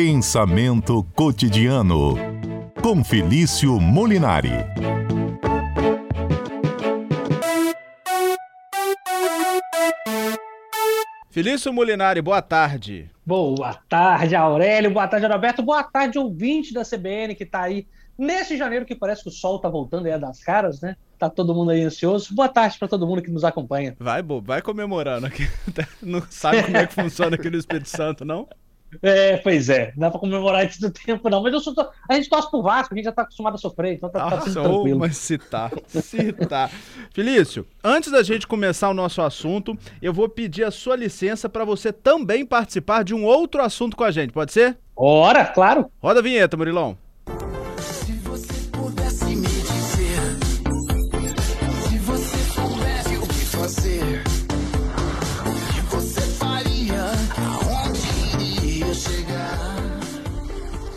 Pensamento cotidiano com Felício Molinari. Felício Molinari, boa tarde. Boa tarde, Aurélio. Boa tarde, Roberto. Boa tarde, ouvinte da CBN que está aí nesse janeiro que parece que o sol está voltando aí das caras, né? Tá todo mundo aí ansioso. Boa tarde para todo mundo que nos acompanha. Vai, bobo, vai comemorando aqui. Não sabe como é que funciona aqui no Espírito Santo, não? É, pois é, não dá pra comemorar isso do tempo, não. Mas eu sou, a gente torce pro Vasco, a gente já tá acostumado a sofrer, então tá, tá tudo tranquilo. Mas se tá, se tá. Felício, antes da gente começar o nosso assunto, eu vou pedir a sua licença para você também participar de um outro assunto com a gente, pode ser? Ora, claro. Roda a vinheta, Murilão.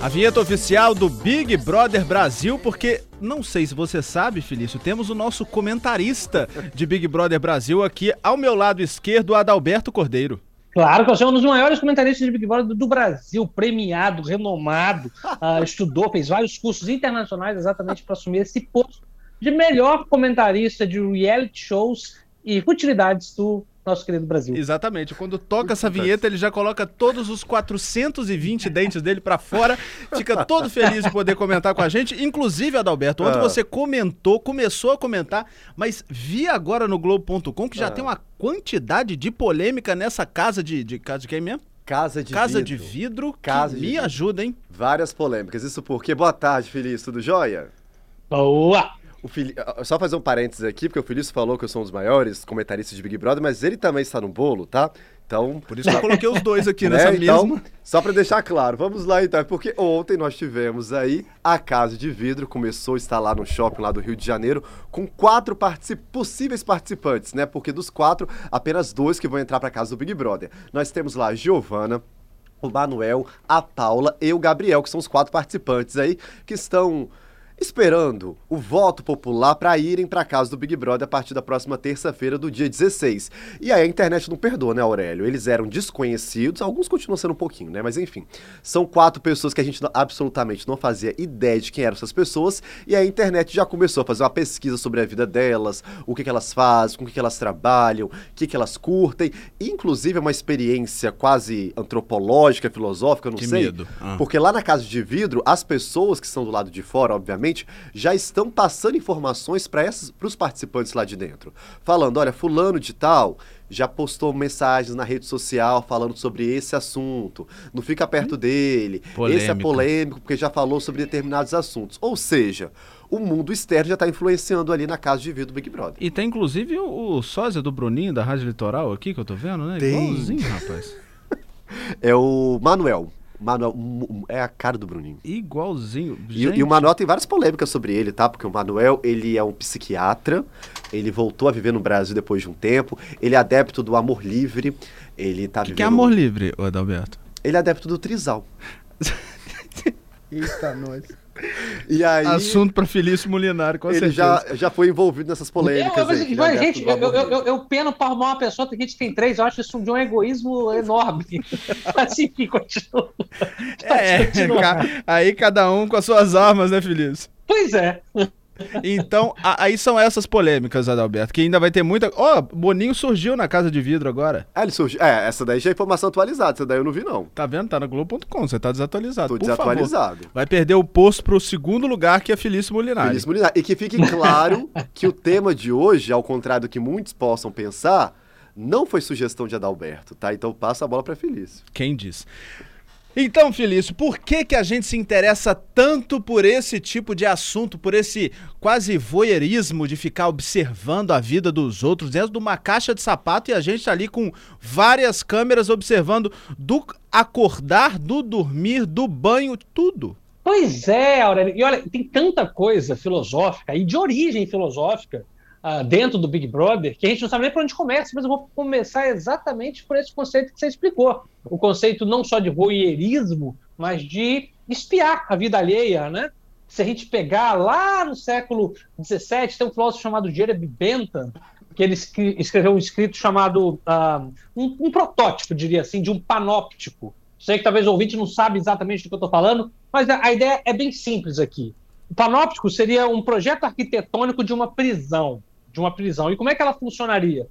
A vinheta oficial do Big Brother Brasil, porque não sei se você sabe, Felício, temos o nosso comentarista de Big Brother Brasil aqui ao meu lado esquerdo, Adalberto Cordeiro. Claro que eu sou um dos maiores comentaristas de Big Brother do Brasil, premiado, renomado, uh, estudou, fez vários cursos internacionais exatamente para assumir esse posto de melhor comentarista de reality shows e futilidades do nosso querido Brasil. Exatamente. Quando toca essa vinheta, ele já coloca todos os 420 dentes dele para fora, fica todo feliz de poder comentar com a gente. Inclusive, Adalberto, ontem ah. você comentou, começou a comentar, mas vi agora no Globo.com que já ah. tem uma quantidade de polêmica nessa casa de, de casa de quem mesmo? Casa de Casa vidro. de vidro. Casa de me vidro. ajuda, hein? Várias polêmicas. Isso porque. Boa tarde, Feliz. Tudo jóia? Boa! O Fili... Só fazer um parênteses aqui, porque o Felício falou que eu sou um dos maiores comentaristas de Big Brother, mas ele também está no bolo, tá? Então. Por isso que eu coloquei os dois aqui né? nessa então, mesma. Só para deixar claro, vamos lá então, porque ontem nós tivemos aí a Casa de Vidro, começou a estar lá no shopping lá do Rio de Janeiro, com quatro particip... possíveis participantes, né? Porque dos quatro, apenas dois que vão entrar para casa do Big Brother. Nós temos lá a Giovana, o Manuel, a Paula e o Gabriel, que são os quatro participantes aí que estão esperando o voto popular para irem para casa do Big Brother a partir da próxima terça-feira do dia 16. E aí a internet não perdoa, né, Aurélio? Eles eram desconhecidos, alguns continuam sendo um pouquinho, né? Mas enfim, são quatro pessoas que a gente absolutamente não fazia ideia de quem eram essas pessoas e a internet já começou a fazer uma pesquisa sobre a vida delas, o que, que elas fazem, com o que, que elas trabalham, o que, que elas curtem, inclusive é uma experiência quase antropológica, filosófica, não que sei. Medo. Ah. Porque lá na casa de vidro, as pessoas que estão do lado de fora, obviamente, já estão passando informações para os participantes lá de dentro. Falando, olha, fulano de tal já postou mensagens na rede social falando sobre esse assunto. Não fica perto dele. Polêmica. Esse é polêmico porque já falou sobre determinados assuntos. Ou seja, o mundo externo já está influenciando ali na casa de vida do Big Brother. E tem inclusive o, o sósia do Bruninho da Rádio Litoral aqui que eu tô vendo, né? Tem. Igualzinho, rapaz. é o Manuel. Manuel é a cara do Bruninho. Igualzinho. E, e, o Manuel tem várias polêmicas sobre ele, tá? Porque o Manuel, ele é um psiquiatra, ele voltou a viver no Brasil depois de um tempo, ele é adepto do amor livre, ele tá que vivendo... que é amor livre, Adalberto? Ele é adepto do trisal. Eita, nós. E aí, Assunto para Felício Molinário, com ele certeza. já, já foi envolvido nessas polêmicas. Eu, aí, mas, gente, eu, eu, eu, eu, peno para arrumar uma pessoa, tem gente que tem três, eu acho isso de um egoísmo enorme. assim que continua. É, ca, aí cada um com as suas armas, né, Felício? Pois é. Então, a, aí são essas polêmicas, Adalberto, que ainda vai ter muita. Ó, oh, Boninho surgiu na Casa de Vidro agora. É, ele surgiu. É, essa daí já é informação atualizada, essa daí eu não vi, não. Tá vendo? Tá na Globo.com, você tá desatualizado. Tô Por desatualizado. Favor. Vai perder o posto pro segundo lugar, que é Felício Molinari. Felício Molinari. E que fique claro que o tema de hoje, ao contrário do que muitos possam pensar, não foi sugestão de Adalberto, tá? Então passa a bola para Felício. Quem diz? Então, Felício, por que, que a gente se interessa tanto por esse tipo de assunto, por esse quase voyeurismo de ficar observando a vida dos outros dentro de uma caixa de sapato e a gente tá ali com várias câmeras observando do acordar, do dormir, do banho, tudo? Pois é, Aurélio. E olha, tem tanta coisa filosófica e de origem filosófica uh, dentro do Big Brother que a gente não sabe nem por onde começa, mas eu vou começar exatamente por esse conceito que você explicou. O conceito não só de voyeurismo, mas de espiar a vida alheia, né? Se a gente pegar lá no século XVII, tem um filósofo chamado Jeremy Bentham, que ele escreveu um escrito chamado uh, um, um, protótipo, diria assim, de um panóptico, Sei que talvez o ouvinte não sabe exatamente do que eu estou falando, mas a, a ideia é bem simples aqui. O panóptico seria um projeto arquitetônico de uma prisão, de uma prisão. E como é que ela funcionaria?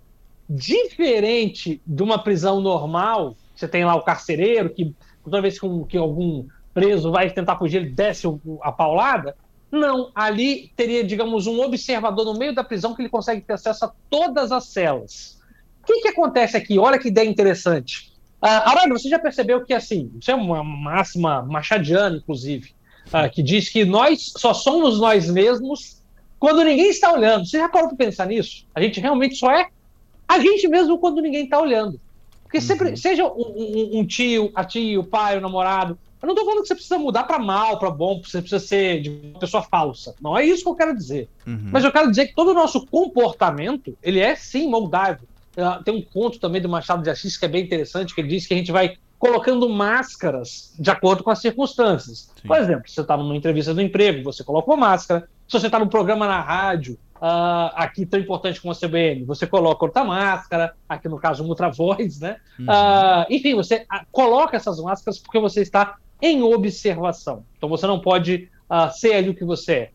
Diferente de uma prisão normal, você tem lá o carcereiro que toda vez que, um, que algum preso vai tentar fugir, ele desce a paulada. Não, ali teria, digamos, um observador no meio da prisão que ele consegue ter acesso a todas as celas. O que, que acontece aqui? Olha que ideia interessante. Uh, Arana, você já percebeu que, assim, isso é uma máxima machadiana, inclusive, uh, que diz que nós só somos nós mesmos quando ninguém está olhando. Você já parou para pensar nisso? A gente realmente só é a gente mesmo quando ninguém está olhando. Porque sempre, uhum. seja um, um, um, tio, a tia, o pai, o namorado. Eu não estou falando que você precisa mudar para mal, para bom, você precisa ser de uma pessoa falsa. Não é isso que eu quero dizer. Uhum. Mas eu quero dizer que todo o nosso comportamento, ele é sim moldável. Ah, tem um conto também do Machado de Assis que é bem interessante, que ele diz que a gente vai colocando máscaras de acordo com as circunstâncias. Sim. Por exemplo, você está numa entrevista do emprego, você coloca uma máscara. Se você está num programa na rádio, uh, aqui tão importante como a CBN, você coloca outra máscara, aqui no caso outra voz, né? Uhum. Uh, enfim, você uh, coloca essas máscaras porque você está em observação. Então você não pode ser ali o que você é.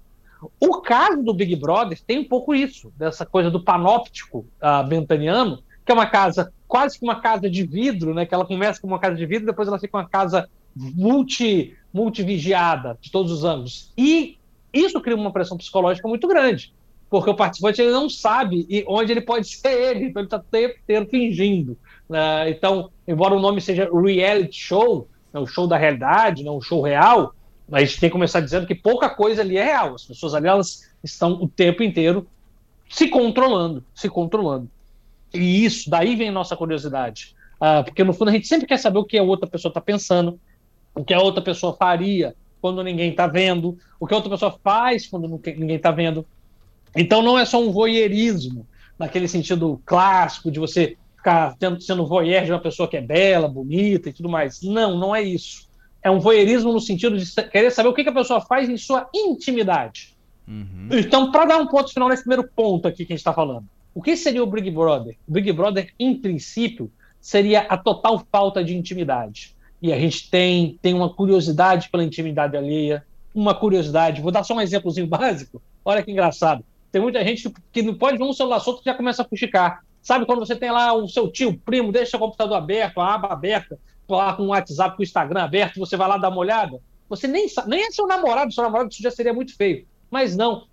O caso do Big Brother tem um pouco isso, dessa coisa do panóptico uh, bentaniano, que é uma casa, quase que uma casa de vidro, né? Que ela começa com uma casa de vidro, depois ela fica uma casa multi, multivigiada de todos os ângulos. E isso cria uma pressão psicológica muito grande, porque o participante ele não sabe onde ele pode ser ele, então ele está o tempo inteiro fingindo. Né? Então, embora o nome seja reality show, né, o show da realidade, né, o show real, a gente tem que começar dizendo que pouca coisa ali é real. As pessoas ali elas estão o tempo inteiro se controlando, se controlando. E isso, daí vem nossa curiosidade. Uh, porque no fundo a gente sempre quer saber o que a outra pessoa está pensando, o que a outra pessoa faria quando ninguém está vendo, o que a outra pessoa faz quando ninguém está vendo. Então não é só um voyeurismo, naquele sentido clássico de você ficar tendo, sendo voyeur de uma pessoa que é bela, bonita e tudo mais. Não, não é isso é um voyeurismo no sentido de querer saber o que, a pessoa faz em sua intimidade. Uhum. Então, para dar um ponto final nesse primeiro ponto aqui que a gente está falando, o que seria o Big Brother? O Big Brother, em princípio, seria a total falta de intimidade. E a gente tem, tem uma curiosidade pela intimidade alheia, uma curiosidade. Vou dar só um exemplozinho básico. Olha que engraçado. Tem muita gente que não pode ver um celular solto e já começa a fuxicar. Sabe quando você tem lá o seu tio, primo, deixa o computador aberto, a aba aberta, lá com o WhatsApp, com o Instagram aberto, você vai lá dar uma olhada, você nem sabe, nem é seu namorado, seu namorado isso já seria muito feio. Mas não,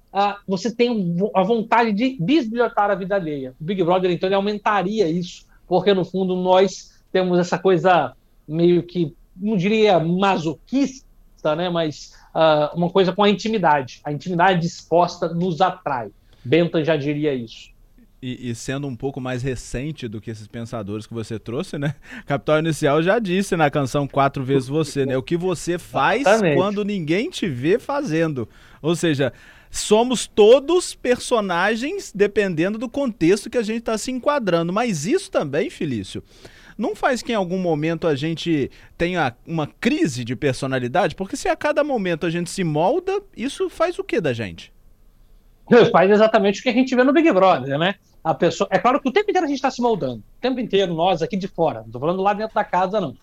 você tem a vontade de bisbilhotar a vida alheia. O Big Brother, então, ele aumentaria isso, porque no fundo nós temos essa coisa meio que, não diria masoquista, né, mas ah, uma coisa com a intimidade. A intimidade exposta nos atrai. Bentham já diria isso. E, e, sendo um pouco mais recente do que esses pensadores que você trouxe, né? Capital Inicial já disse na canção Quatro Vezes Você, né? O que você faz Exatamente. quando ninguém te vê fazendo. Ou seja, somos todos personagens dependendo do contexto que a gente está se enquadrando. Mas isso também, Felício, não faz que em algum momento a gente tenha uma crise de personalidade? Porque se a cada momento a gente se molda, isso faz o que da gente? Faz exatamente o que a gente vê no Big Brother, né? a pessoa. É claro que o tempo inteiro a gente está se moldando. O tempo inteiro, nós aqui de fora. Não estou falando lá dentro da casa, não.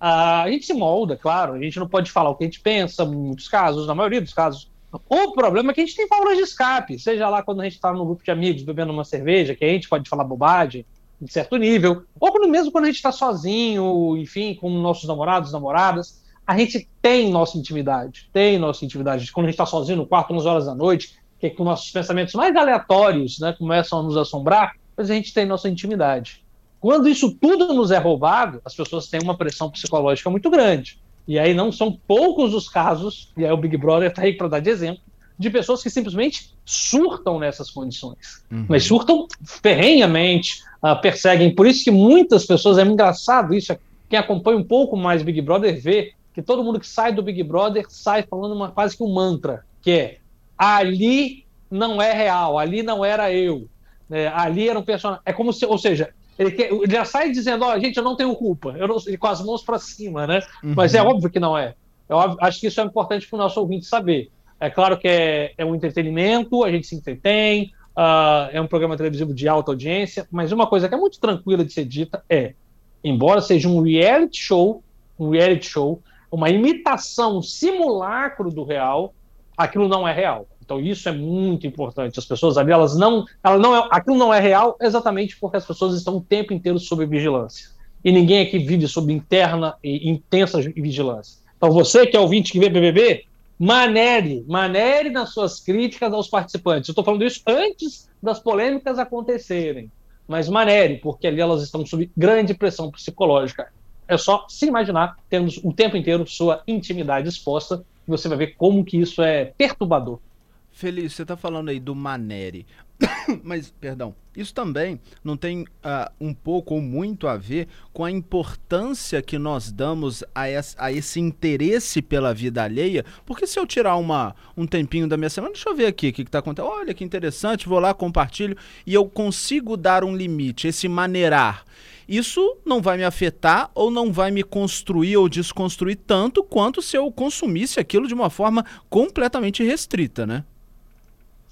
a gente se molda, claro. A gente não pode falar o que a gente pensa, em muitos casos, na maioria dos casos. O problema é que a gente tem válvulas de escape, seja lá quando a gente está no grupo de amigos bebendo uma cerveja, que a gente pode falar bobagem, em certo nível, ou quando, mesmo quando a gente está sozinho, enfim, com nossos namorados, namoradas, a gente tem nossa intimidade, tem nossa intimidade. Quando a gente está sozinho no quarto, 11 horas da noite, que, com nossos pensamentos mais aleatórios né, começam a nos assombrar, mas a gente tem nossa intimidade. Quando isso tudo nos é roubado, as pessoas têm uma pressão psicológica muito grande. E aí não são poucos os casos, e aí o Big Brother está aí para dar de exemplo, de pessoas que simplesmente surtam nessas condições. Uhum. Mas surtam ferrenhamente, uh, perseguem. Por isso que muitas pessoas, é engraçado isso, quem acompanha um pouco mais Big Brother vê que todo mundo que sai do Big Brother sai falando uma quase que um mantra, que é ali não é real, ali não era eu. É, ali era um personagem. É como se, ou seja, ele, quer, ele já sai dizendo: Ó, oh, gente, eu não tenho culpa, eu não, com as mãos para cima, né? Uhum. Mas é óbvio que não é. Eu acho que isso é importante para o nosso ouvinte saber. É claro que é, é um entretenimento, a gente se entretém, uh, é um programa televisivo de alta audiência, mas uma coisa que é muito tranquila de ser dita é: embora seja um reality show, um reality show, uma imitação, um simulacro do real, aquilo não é real. Então isso é muito importante. As pessoas ali, elas não, ela não é, aquilo não é real exatamente porque as pessoas estão o tempo inteiro sob vigilância. E ninguém aqui vive sob interna e intensa vigilância. Então você que é ouvinte que vê BBB, manere, manere nas suas críticas aos participantes. Eu estou falando isso antes das polêmicas acontecerem. Mas manere, porque ali elas estão sob grande pressão psicológica. É só se imaginar tendo o tempo inteiro sua intimidade exposta, você vai ver como que isso é perturbador. Feliz, você está falando aí do Manere. Mas, perdão, isso também não tem uh, um pouco ou muito a ver com a importância que nós damos a, esse, a esse interesse pela vida alheia? Porque se eu tirar uma, um tempinho da minha semana, deixa eu ver aqui o que está acontecendo. Olha que interessante, vou lá, compartilho e eu consigo dar um limite, esse maneirar. Isso não vai me afetar ou não vai me construir ou desconstruir tanto quanto se eu consumisse aquilo de uma forma completamente restrita, né?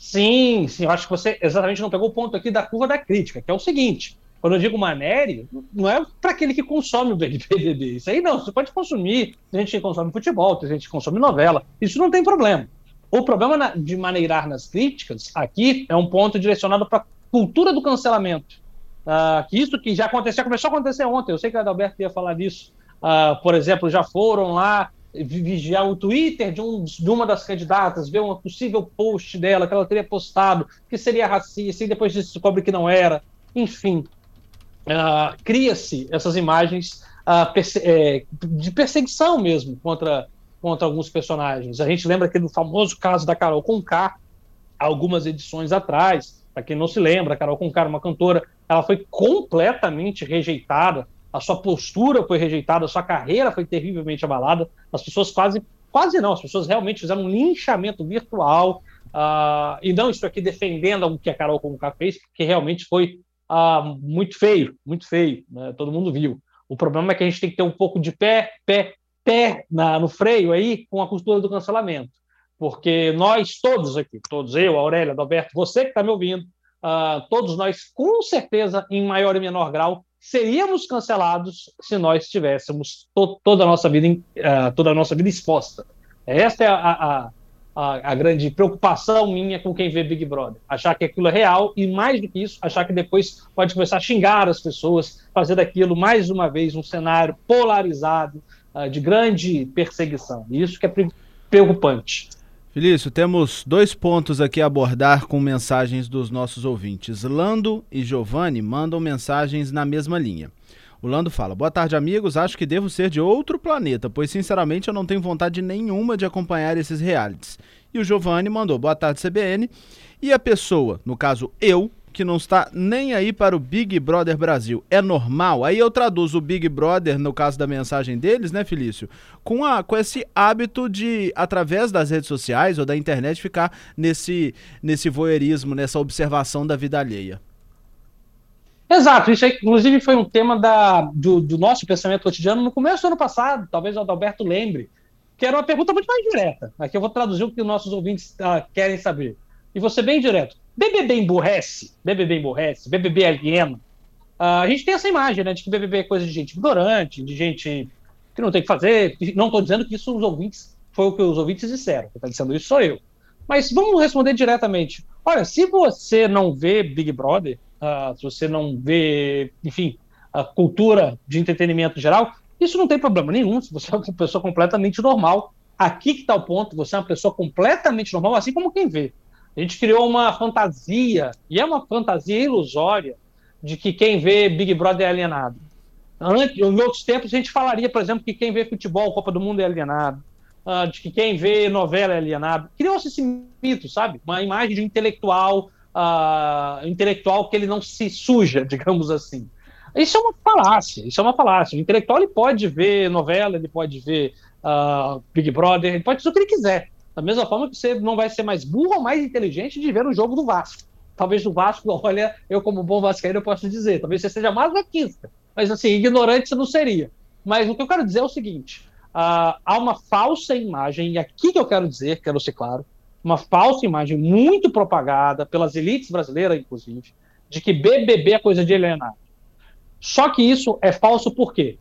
Sim, sim, eu acho que você exatamente não pegou o ponto aqui da curva da crítica, que é o seguinte: quando eu digo manéria, não é para aquele que consome o BBB. Isso aí não, você pode consumir. Tem gente que consome futebol, tem gente que consome novela. Isso não tem problema. O problema de maneirar nas críticas aqui é um ponto direcionado para a cultura do cancelamento. Uh, que isso que já aconteceu, começou a acontecer ontem. Eu sei que a Adalberto ia falar disso. Uh, por exemplo, já foram lá vigiar o Twitter de, um, de, uma das candidatas, ver um possível post dela que ela teria postado, que seria racista, e depois descobre que não era. Enfim, uh, cria-se essas imagens uh, perse é, de perseguição mesmo contra, contra alguns personagens. A gente lembra aquele famoso caso da Carol Conká, algumas edições atrás. Para quem não se lembra, a Carol Conká, uma cantora, ela foi completamente rejeitada a sua postura foi rejeitada, a sua carreira foi terrivelmente abalada, as pessoas quase, quase não, as pessoas realmente fizeram um linchamento virtual, uh, e não estou aqui defendendo o que a Carol Conká fez, porque realmente foi uh, muito feio, muito feio, né? todo mundo viu. O problema é que a gente tem que ter um pouco de pé, pé, pé na, no freio aí com a cultura do cancelamento, porque nós todos aqui, todos eu, Aurélia, Adalberto, você que está me ouvindo, uh, todos nós, com certeza, em maior e menor grau, seríamos cancelados se nós tivéssemos to toda a nossa vida uh, toda a nossa vida exposta. Esta é a, a, a, a, grande preocupação minha com quem vê Big Brother. Achar que aquilo é real e, mais do que isso, achar que depois pode começar a xingar as pessoas, fazer daquilo, mais uma vez, um cenário polarizado uh, de grande perseguição. Isso que é preocupante. Felício, temos dois pontos aqui a abordar com mensagens dos nossos ouvintes. Lando e Giovanni mandam mensagens na mesma linha. O Lando fala: Boa tarde, amigos. Acho que devo ser de outro planeta, pois sinceramente eu não tenho vontade nenhuma de acompanhar esses realities. E o Giovanni mandou: Boa tarde, CBN. E a pessoa, no caso eu, que não está nem aí para o Big Brother Brasil. É normal? Aí eu traduzo o Big Brother, no caso da mensagem deles, né, Felício? Com, a, com esse hábito de, através das redes sociais ou da internet, ficar nesse, nesse voyeurismo, nessa observação da vida alheia. Exato, isso aí, inclusive foi um tema da, do, do, nosso pensamento cotidiano no começo do ano passado, talvez o Adalberto lembre, que era uma pergunta muito mais direta. Aqui eu vou traduzir o que os nossos ouvintes uh, querem saber. E ser bem direto. BBB emburrece, BBB emburrece, BBB aliena. Uh, a gente tem essa imagem, né, de que BBB é coisa de gente ignorante, de gente que não tem que fazer. Não estou dizendo que isso os ouvintes foi o que os ouvintes disseram. Quem está dizendo isso sou eu. Mas vamos responder diretamente. Olha, se você não vê Big Brother, uh, se você não vê, enfim, a cultura de entretenimento geral, isso não tem problema nenhum. Se você é uma pessoa completamente normal, aqui que está o ponto. Você é uma pessoa completamente normal, assim como quem vê. A gente criou uma fantasia, e é uma fantasia ilusória, de que quem vê Big Brother é alienado. Antes, em outros tempos, a gente falaria, por exemplo, que quem vê futebol, Copa do Mundo é alienado, uh, de que quem vê novela é alienado. Criou-se esse mito, sabe? Uma imagem de um intelectual, uh, intelectual que ele não se suja, digamos assim. Isso é uma falácia, isso é uma falácia. O intelectual ele pode ver novela, ele pode ver uh, Big Brother, ele pode fazer o que ele quiser. Da mesma forma que você não vai ser mais burro ou mais inteligente de ver o jogo do Vasco. Talvez o Vasco, olha, eu como bom vascaíno eu posso dizer, talvez você seja mais vaquista, mas assim, ignorante você não seria. Mas o que eu quero dizer é o seguinte, uh, há uma falsa imagem, e aqui que eu quero dizer, quero ser claro, uma falsa imagem muito propagada pelas elites brasileiras, inclusive, de que BBB é coisa de alienado. Só que isso é falso por quê?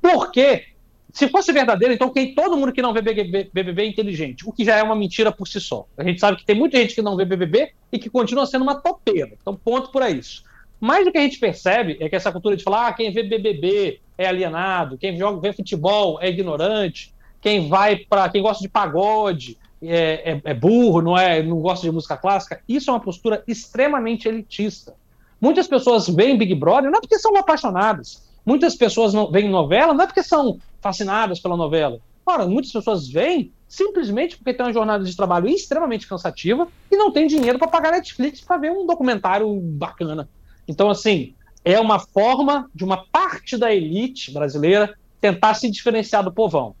Porque se fosse verdadeiro, então quem todo mundo que não vê BBB é inteligente, o que já é uma mentira por si só. A gente sabe que tem muita gente que não vê BBB e que continua sendo uma topeira. Então, ponto por isso. Mas o que a gente percebe é que essa cultura de falar ah, quem vê BBB é alienado, quem joga, vê futebol é ignorante, quem vai para quem gosta de pagode é, é, é, burro, não é, não gosta de música clássica. Isso é uma postura extremamente elitista. Muitas pessoas veem Big Brother não é porque são apaixonadas. Muitas pessoas não veem novela não é porque são fascinadas pela novela. Ora, muitas pessoas vêm simplesmente porque tem uma jornada de trabalho extremamente cansativa e não tem dinheiro para pagar Netflix para ver um documentário bacana. Então, assim, é uma forma de uma parte da elite brasileira tentar se diferenciar do povão.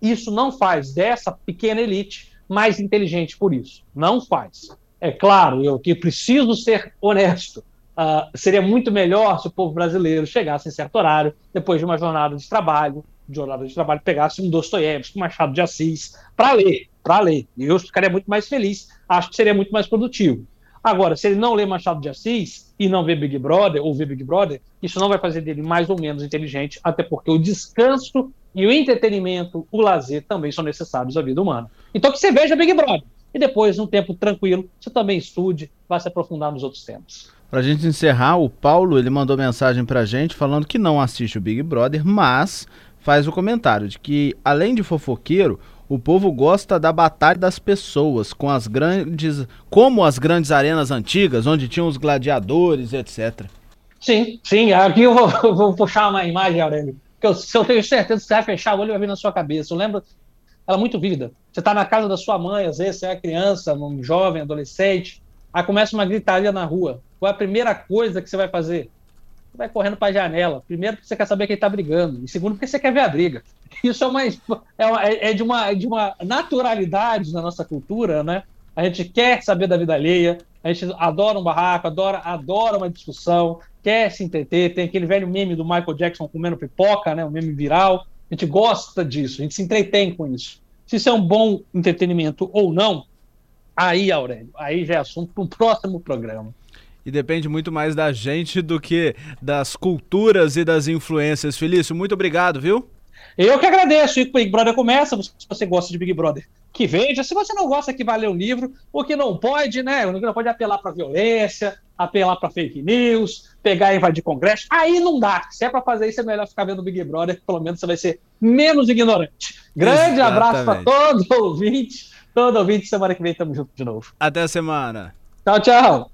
Isso não faz dessa pequena elite mais inteligente por isso. Não faz. É claro, eu que preciso ser honesto. Uh, seria muito melhor se o povo brasileiro chegasse em certo horário, depois de uma jornada de trabalho, de jornada de trabalho, pegasse um Dostoiévski, um Machado de Assis, para ler, para ler. E eu ficaria muito mais feliz, acho que seria muito mais produtivo. Agora, se ele não lê Machado de Assis e não vê Big Brother, ou vê Big Brother, isso não vai fazer dele mais ou menos inteligente, até porque o descanso e o entretenimento, o lazer também são necessários à vida humana. Então que você veja Big Brother. E depois, num tempo tranquilo, você também estude, vá se aprofundar nos outros temas. Pra gente encerrar, o Paulo ele mandou mensagem pra gente falando que não assiste o Big Brother, mas faz o comentário de que, além de fofoqueiro, o povo gosta da batalha das pessoas, com as grandes, como as grandes arenas antigas, onde tinham os gladiadores, etc. Sim, sim. Aqui eu vou, vou puxar uma imagem, Aurélio que eu, se eu tenho certeza que você vai fechar o olho, vai vir na sua cabeça. Eu lembro ela é muito vívida. Você está na casa da sua mãe, às vezes você é criança, um jovem, adolescente, aí começa uma gritaria na rua. Qual é a primeira coisa que você vai fazer? Vai correndo para a janela. Primeiro, porque você quer saber quem está brigando. E segundo, porque você quer ver a briga. Isso é, uma, é, uma, é, de uma, é de uma naturalidade na nossa cultura, né? A gente quer saber da vida alheia, a gente adora um barraco, adora, adora uma discussão, quer se entreter, tem aquele velho meme do Michael Jackson comendo pipoca, né, um meme viral. A gente gosta disso, a gente se entretém com isso. Se isso é um bom entretenimento ou não, aí, Aurélio, aí já é assunto para um próximo programa. E depende muito mais da gente do que das culturas e das influências. Felício, muito obrigado, viu? Eu que agradeço. E o Big Brother começa. Se você gosta de Big Brother, que veja. Se você não gosta, que vá ler o livro. O que não pode, né? O que não pode apelar para violência, apelar para fake news, pegar e invadir congresso. Aí não dá. Se é para fazer isso, é melhor ficar vendo Big Brother, que pelo menos você vai ser menos ignorante. Grande Exatamente. abraço para todo ouvinte. Todo ouvinte, semana que vem estamos juntos de novo. Até a semana. Tchau, tchau.